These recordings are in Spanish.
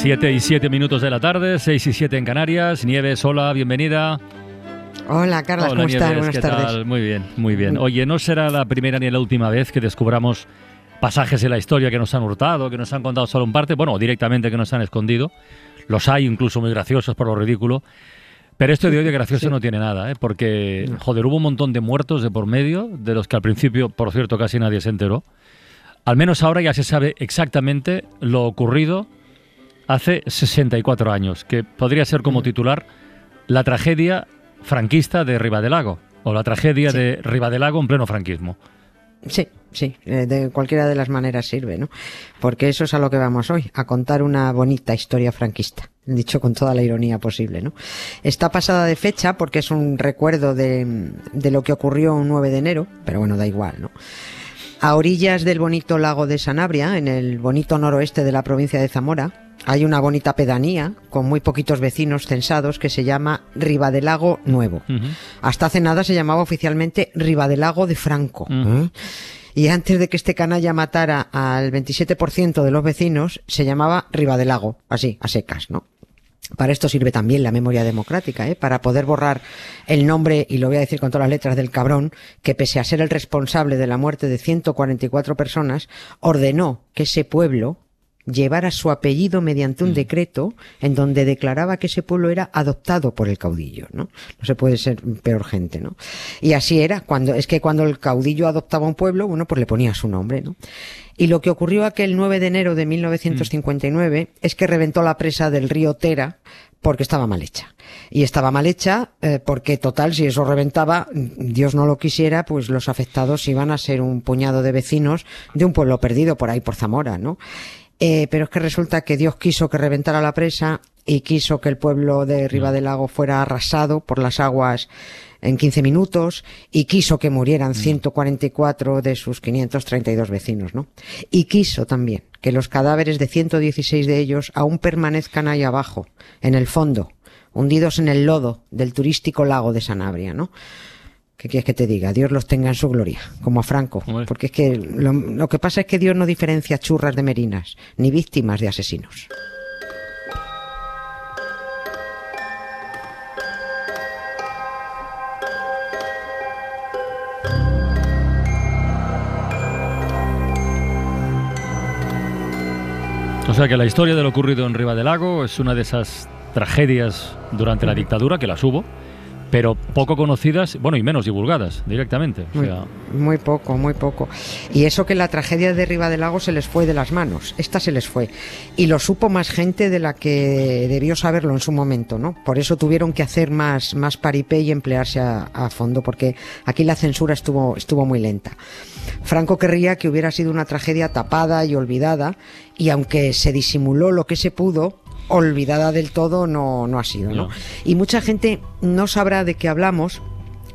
Siete y siete minutos de la tarde, seis y siete en Canarias. Nieves, hola, bienvenida. Hola, Carla, ¿cómo estás? Buenas ¿qué tardes. Tal? Muy bien, muy bien. Oye, no será la primera ni la última vez que descubramos pasajes de la historia que nos han hurtado, que nos han contado solo en parte, bueno, directamente que nos han escondido. Los hay incluso muy graciosos por lo ridículo. Pero esto de hoy de gracioso no tiene nada, ¿eh? porque, joder, hubo un montón de muertos de por medio, de los que al principio, por cierto, casi nadie se enteró. Al menos ahora ya se sabe exactamente lo ocurrido hace 64 años, que podría ser como titular la tragedia franquista de Ribadelago, o la tragedia Sí. de Ribadelago en pleno franquismo. Sí, sí, eh, de cualquiera de las maneras sirve, ¿no? Porque eso es a lo que vamos hoy, a contar una bonita historia franquista, dicho con toda la ironía posible, ¿no? Está pasada de fecha porque es un recuerdo de, de lo que ocurrió un 9 de enero, pero bueno, da igual, ¿no? A orillas del bonito lago de Sanabria, en el bonito noroeste de la provincia de Zamora, hay una bonita pedanía con muy poquitos vecinos censados que se llama Ribadelago Nuevo. Hasta hace nada se llamaba oficialmente Ribadelago de Franco. ¿eh? Y antes de que este canalla matara al 27% de los vecinos, se llamaba Ribadelago, así, a secas, ¿no? Para esto sirve también la memoria democrática, ¿eh? para poder borrar el nombre, y lo voy a decir con todas las letras del cabrón, que pese a ser el responsable de la muerte de 144 personas, ordenó que ese pueblo llevara su apellido mediante un decreto en donde declaraba que ese pueblo era adoptado por el caudillo, ¿no? No se puede ser peor gente, ¿no? Y así era, cuando, es que cuando el caudillo adoptaba un pueblo, bueno, pues le ponía su nombre, ¿no? Y lo que ocurrió aquel 9 de enero de 1959 es que reventó la presa del río Tera porque estaba mal hecha. Y estaba mal hecha eh, porque, total, si eso reventaba, Dios no lo quisiera, pues los afectados iban a ser un puñado de vecinos de un pueblo perdido por ahí, por Zamora, ¿no? Eh, pero es que resulta que Dios quiso que reventara la presa y quiso que el pueblo de Riva del Lago fuera arrasado por las aguas en 15 minutos y quiso que murieran 144 de sus 532 vecinos, ¿no? Y quiso también que los cadáveres de 116 de ellos aún permanezcan ahí abajo, en el fondo, hundidos en el lodo del turístico lago de Sanabria, ¿no? ¿Qué quieres que te diga? Dios los tenga en su gloria, como a Franco. Hombre. Porque es que lo, lo que pasa es que Dios no diferencia churras de merinas, ni víctimas de asesinos. O sea que la historia de lo ocurrido en Ribadelago es una de esas tragedias durante la dictadura, que las hubo, pero poco conocidas, bueno, y menos divulgadas directamente. O Muy, sea, muy poco, muy poco. Y eso que la tragedia de Riva del Lago se les fue de las manos. Esta se les fue. Y lo supo más gente de la que debió saberlo en su momento, ¿no? Por eso tuvieron que hacer más, más paripé y emplearse a, a fondo, porque aquí la censura estuvo, estuvo muy lenta. Franco querría que hubiera sido una tragedia tapada y olvidada, y aunque se disimuló lo que se pudo, olvidada del todo no, no ha sido, ¿no? No. Y mucha gente no sabrá de qué hablamos.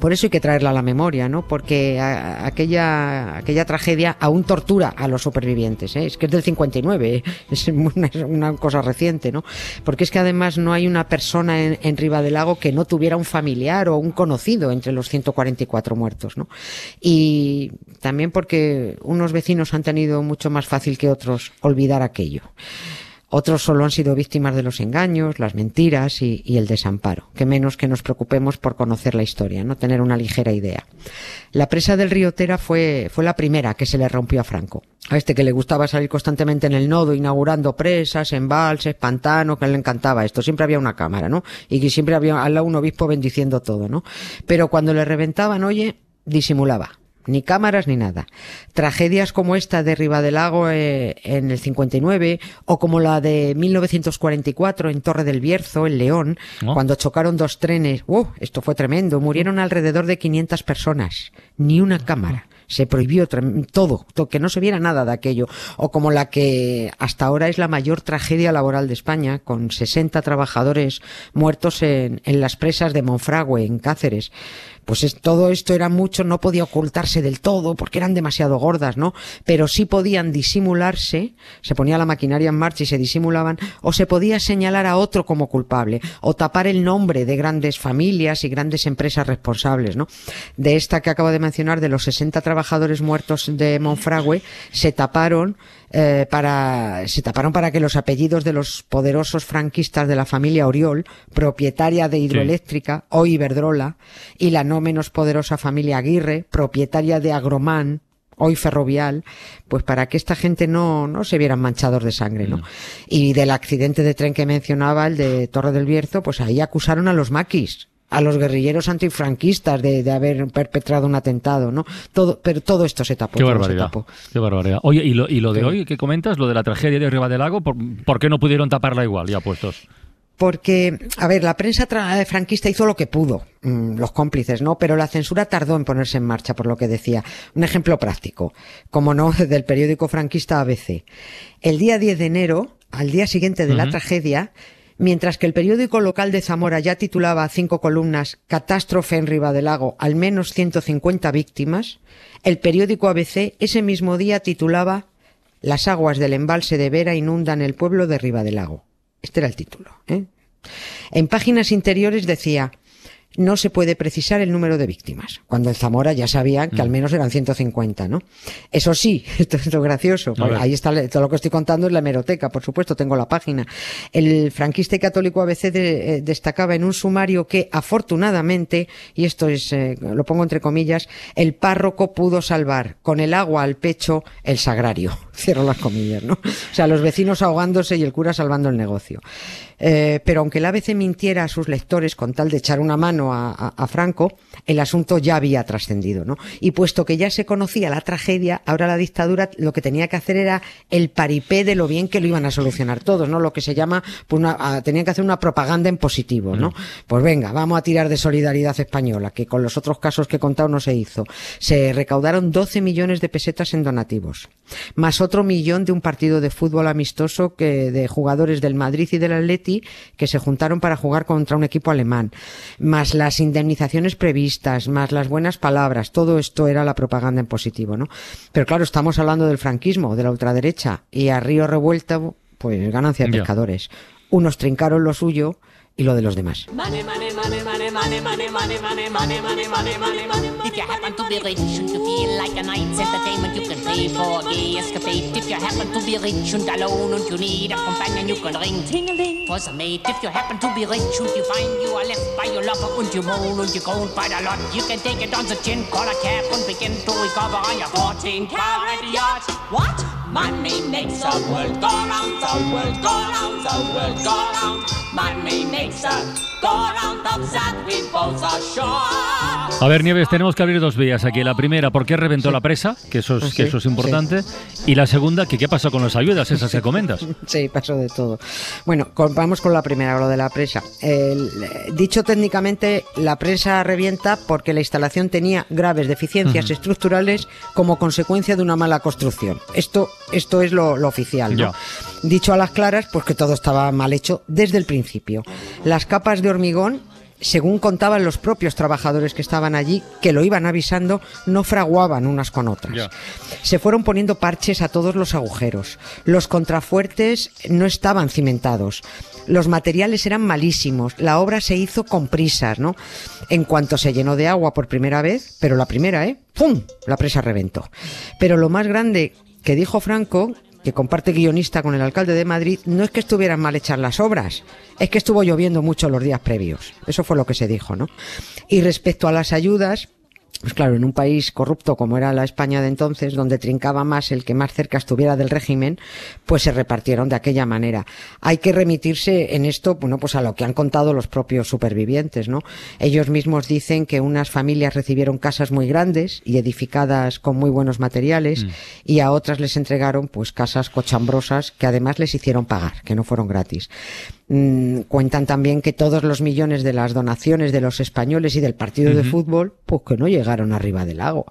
Por eso hay que traerla a la memoria, ¿no? Porque a- aquella, aquella tragedia aún tortura a los supervivientes, ¿eh? Es que es del 59, ¿eh? es una, es una cosa reciente, ¿no? Porque es que además no hay una persona en, en Riva del Lago que no tuviera un familiar o un conocido entre los 144 muertos, ¿no? Y también porque unos vecinos han tenido mucho más fácil que otros olvidar aquello. Otros solo han sido víctimas de los engaños, las mentiras y, el desamparo. Que menos que nos preocupemos por conocer la historia, no tener una ligera idea. La presa del río Tera fue, fue la primera que se le rompió a Franco. A este que le gustaba salir constantemente en el nodo, inaugurando presas, embalses, pantanos, que le encantaba esto. Siempre había una cámara, ¿no? Y que siempre había al lado un obispo bendiciendo todo, ¿no? Pero cuando le reventaban, oye, disimulaba ni cámaras ni nada. Tragedias como esta de Ribadelago eh, en el 59 o como la de 1944 en Torre del Bierzo, en León, ¿No? cuando chocaron dos trenes. ¡Uh! Esto fue tremendo. Murieron alrededor de 500 personas. Ni una cámara. Se prohibió todo, que no se viera nada de aquello. O como la que hasta ahora es la mayor tragedia laboral de España, con 60 trabajadores muertos en, en las presas de Monfragüe, en Cáceres pues es, todo esto era mucho, no podía ocultarse del todo porque eran demasiado gordas, ¿no? Pero sí podían disimularse, se ponía la maquinaria en marcha y se disimulaban, o se podía señalar a otro como culpable, o tapar el nombre de grandes familias y grandes empresas responsables, ¿no? De esta que acabo de mencionar, de los 60 trabajadores muertos de Monfragüe, se taparon eh, para, se taparon para que los apellidos de los poderosos franquistas de la familia Oriol, propietaria de Hidroeléctrica, o Iberdrola, y la no menos poderosa familia Aguirre, propietaria de Agromán, hoy ferrovial, pues para que esta gente no, no se vieran manchados de sangre, ¿no? Y del accidente de tren que mencionaba, el de Torre del Bierzo, pues ahí acusaron a los maquis a los guerrilleros antifranquistas de, de, haber perpetrado un atentado, ¿no? Todo, pero todo esto se tapó. Qué barbaridad. Qué barbaridad. Oye, ¿y lo, y lo de hoy qué comentas? Lo de la tragedia de Riva del Lago, ¿por, ¿por qué no pudieron taparla igual, ya puestos? Porque, a ver, la prensa eh, franquista hizo lo que pudo, mm, los cómplices, ¿no? Pero la censura tardó en ponerse en marcha, por lo que decía. Un ejemplo práctico, como no, del periódico franquista ABC. El día 10 de enero, al día siguiente de la tragedia, Mientras que el periódico local de Zamora ya titulaba cinco columnas Catástrofe en Lago, al menos 150 víctimas, el periódico ABC ese mismo día titulaba Las aguas del embalse de Vera inundan el pueblo de Lago. Este era el título. ¿eh? En páginas interiores decía no se puede precisar el número de víctimas, cuando en Zamora ya sabían que al mm. menos eran 150, ¿no? Eso sí, esto es lo gracioso, ahí está todo lo que estoy contando es la hemeroteca, por supuesto, tengo la página. El franquista y católico ABC eh, destacaba en un sumario que afortunadamente, y esto es, eh, lo pongo entre comillas, el párroco pudo salvar con el agua al pecho el sagrario. Cierro las comillas, ¿no? O sea, los vecinos ahogándose y el cura salvando el negocio. Eh, pero aunque el ABC mintiera a sus lectores con tal de echar una mano a, Franco, el asunto ya había trascendido, ¿no? Y puesto que ya se conocía la tragedia, ahora la dictadura lo que tenía que hacer era el paripé de lo bien que lo iban a solucionar todos, ¿no? Lo que se llama, pues una, tenían que hacer una propaganda en positivo, ¿no? Pues venga, vamos a tirar de solidaridad española, que con los otros casos que he contado no se hizo. Se recaudaron 12 millones de pesetas en donativos, más otro millón de un partido de fútbol amistoso que de jugadores del Madrid y del Atleti que se juntaron para jugar contra un equipo alemán, más las indemnizaciones previstas, más las buenas palabras, todo esto era la propaganda en positivo, ¿no? Pero claro, estamos hablando del franquismo, de la ultraderecha, y a río revuelto, pues ganancia de pescadores. Unos trincaron lo suyo y lo de los demás. If you happen to be rich and you feel like a night's entertainment, you can pay for a gay escapade. If you happen to be rich and alone and you need a companion, you can ring ting-a-ling for some mate. If you happen to be rich and you find you are left by your lover and you moan and you groan quite a lot, you can take it on the chin, call a cab and begin to recover on your 14 carat yacht. What? Money makes the world go round, the world go round, the world go round. Money makes the go round of that we both are sure. A ver, Nieves, tenemos que abrir dos vías aquí. La primera, ¿por qué reventó la presa? Que eso es, que eso es importante. Y la segunda, que qué pasó con las ayudas, esas que comentas. Sí, pasó de todo. Bueno, vamos con la primera, lo de la presa. El, dicho técnicamente, la presa revienta porque la instalación tenía graves deficiencias estructurales como consecuencia de una mala construcción. Esto, esto es lo, oficial, ¿no? Dicho a las claras, pues que todo estaba mal hecho desde el principio. Las capas de hormigón según contaban los propios trabajadores que estaban allí, que lo iban avisando, no fraguaban unas con otras. Se fueron poniendo parches a todos los agujeros. Los contrafuertes no estaban cimentados. Los materiales eran malísimos. La obra se hizo con prisas, ¿no? En cuanto se llenó de agua por primera vez, pero la primera, ¿eh? ¡Pum! La presa reventó. Pero lo más grande que dijo Franco que comparte guionista con el alcalde de Madrid, no es que estuvieran mal hechas las obras, es que estuvo lloviendo mucho los días previos. Eso fue lo que se dijo, ¿no? Y respecto a las ayudas, pues claro, en un país corrupto como era la España de entonces, donde trincaba más el que más cerca estuviera del régimen, pues se repartieron de aquella manera. Hay que remitirse en esto, bueno, pues a lo que han contado los propios supervivientes, ¿no? Ellos mismos dicen que unas familias recibieron casas muy grandes y edificadas con muy buenos materiales mm. y a otras les entregaron pues casas cochambrosas que además les hicieron pagar, que no fueron gratis. Mm, cuentan también que todos los millones de las donaciones de los españoles y del partido de fútbol, pues que no llegaron arriba del lago.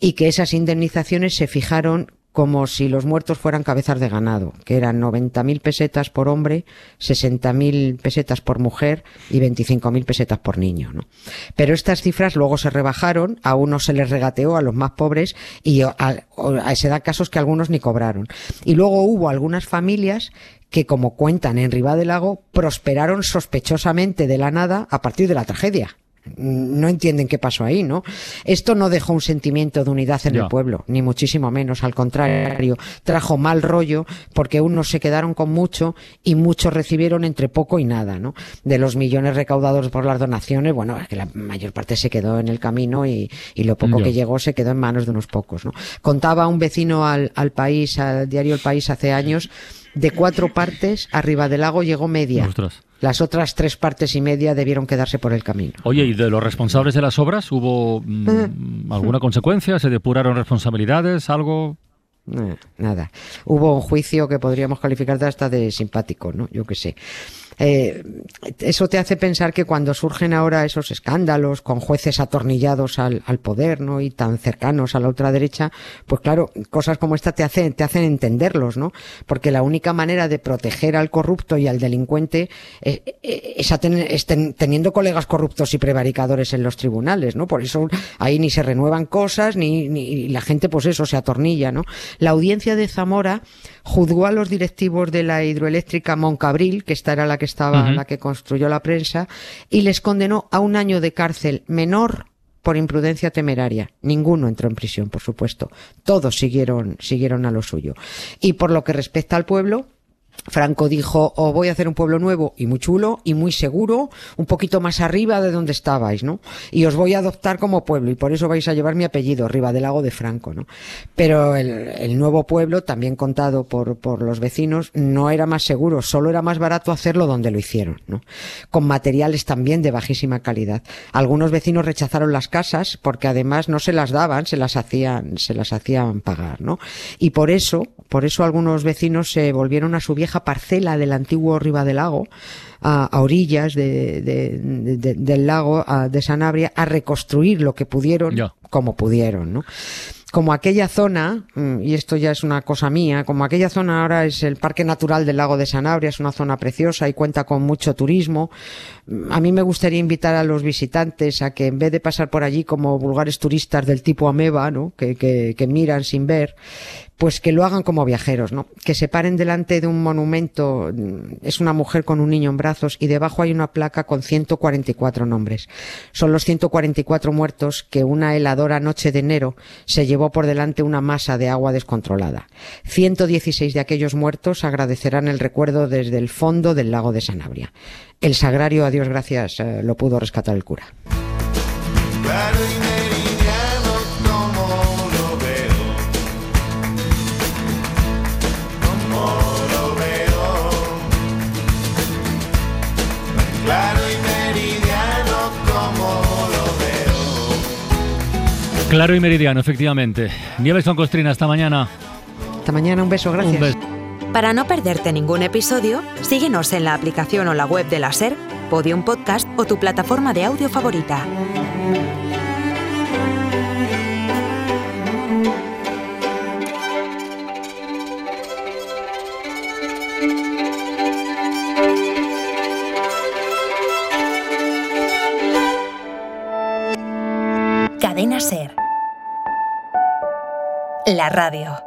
Y que esas indemnizaciones se fijaron como si los muertos fueran cabezas de ganado, que eran 90.000 pesetas por hombre, 60.000 pesetas por mujer y 25.000 pesetas por niño. ¿no? Pero estas cifras luego se rebajaron, a unos se les regateó, a los más pobres, y a, a, se da casos que algunos ni cobraron. Y luego hubo algunas familias que, como cuentan en Riva del Lago, prosperaron sospechosamente de la nada a partir de la tragedia no entienden qué pasó ahí, ¿no? Esto no dejó un sentimiento de unidad en el pueblo, ni muchísimo menos, al contrario, trajo mal rollo porque unos se quedaron con mucho y muchos recibieron entre poco y nada, ¿no? De los millones recaudados por las donaciones, bueno, es que la mayor parte se quedó en el camino y, lo poco que llegó se quedó en manos de unos pocos, ¿no? Contaba un vecino al, al país, al diario El País hace años, de cuatro partes, arriba del lago llegó media. Las otras tres partes y media debieron quedarse por el camino. Oye, ¿y de los responsables de las obras hubo mm, eh. alguna consecuencia? ¿Se depuraron responsabilidades? ¿Algo? Eh, nada. Hubo un juicio que podríamos calificar de hasta de simpático, ¿no? Yo qué sé. Eh, eso te hace pensar que cuando surgen ahora esos escándalos con jueces atornillados al, poder, ¿no? Y tan cercanos a la ultraderecha, pues claro, cosas como esta te hacen, te hacen entenderlos, ¿no? Porque la única manera de proteger al corrupto y al delincuente es, es, teniendo colegas corruptos y prevaricadores en los tribunales, ¿no? Por eso ahí ni se renuevan cosas, ni, ni la gente, pues eso, se atornilla, ¿no? La audiencia de Zamora juzgó a los directivos de la hidroeléctrica Moncabril, que esta era la que estaba, la que construyó la prensa, y les condenó a un año de cárcel menor por imprudencia temeraria. Ninguno entró en prisión, por supuesto. Todos siguieron, siguieron a lo suyo. Y por lo que respecta al pueblo, Franco dijo, os voy a hacer un pueblo nuevo y muy chulo y muy seguro, un poquito más arriba de donde estabais, ¿no? Y os voy a adoptar como pueblo y por eso vais a llevar mi apellido, arriba del Lago de Franco, ¿no? Pero el, nuevo pueblo, también contado por, por los vecinos, no era más seguro, solo era más barato hacerlo donde lo hicieron, ¿no? Con materiales también de bajísima calidad. Algunos vecinos rechazaron las casas porque además no se las daban, se las hacían, se las hacían pagar, ¿no? Y por eso, por eso algunos vecinos se volvieron a su vieja parcela del antiguo Ribadelago, a, a orillas del lago de Sanabria, a reconstruir lo que pudieron como pudieron, ¿no? Como aquella zona, mm, y esto ya es una cosa mía, como aquella zona ahora es el Parque Natural del Lago de Sanabria, es una zona preciosa y cuenta con mucho turismo, mm, a mí me gustaría invitar a los visitantes a que en vez de pasar por allí como vulgares turistas del tipo ameba, ¿no? que, que, miran sin ver, pues que lo hagan como viajeros, ¿no? Que se paren delante de un monumento, mm, es una mujer con un niño en brazos y debajo hay una placa con 144 nombres. Son los 144 muertos que una heladora noche de enero se llevó por delante una masa de agua descontrolada. 116 de aquellos muertos agradecerán el recuerdo desde el fondo del lago de Sanabria. El sagrario, a Dios gracias, eh, lo pudo rescatar el cura. Claro y meridiano, efectivamente. Nieves con Costrina, hasta mañana. Hasta mañana, un beso, gracias. Para no perderte ningún episodio, síguenos en la aplicación o la web de la SER, Podium Podcast o tu plataforma de audio favorita. La radio.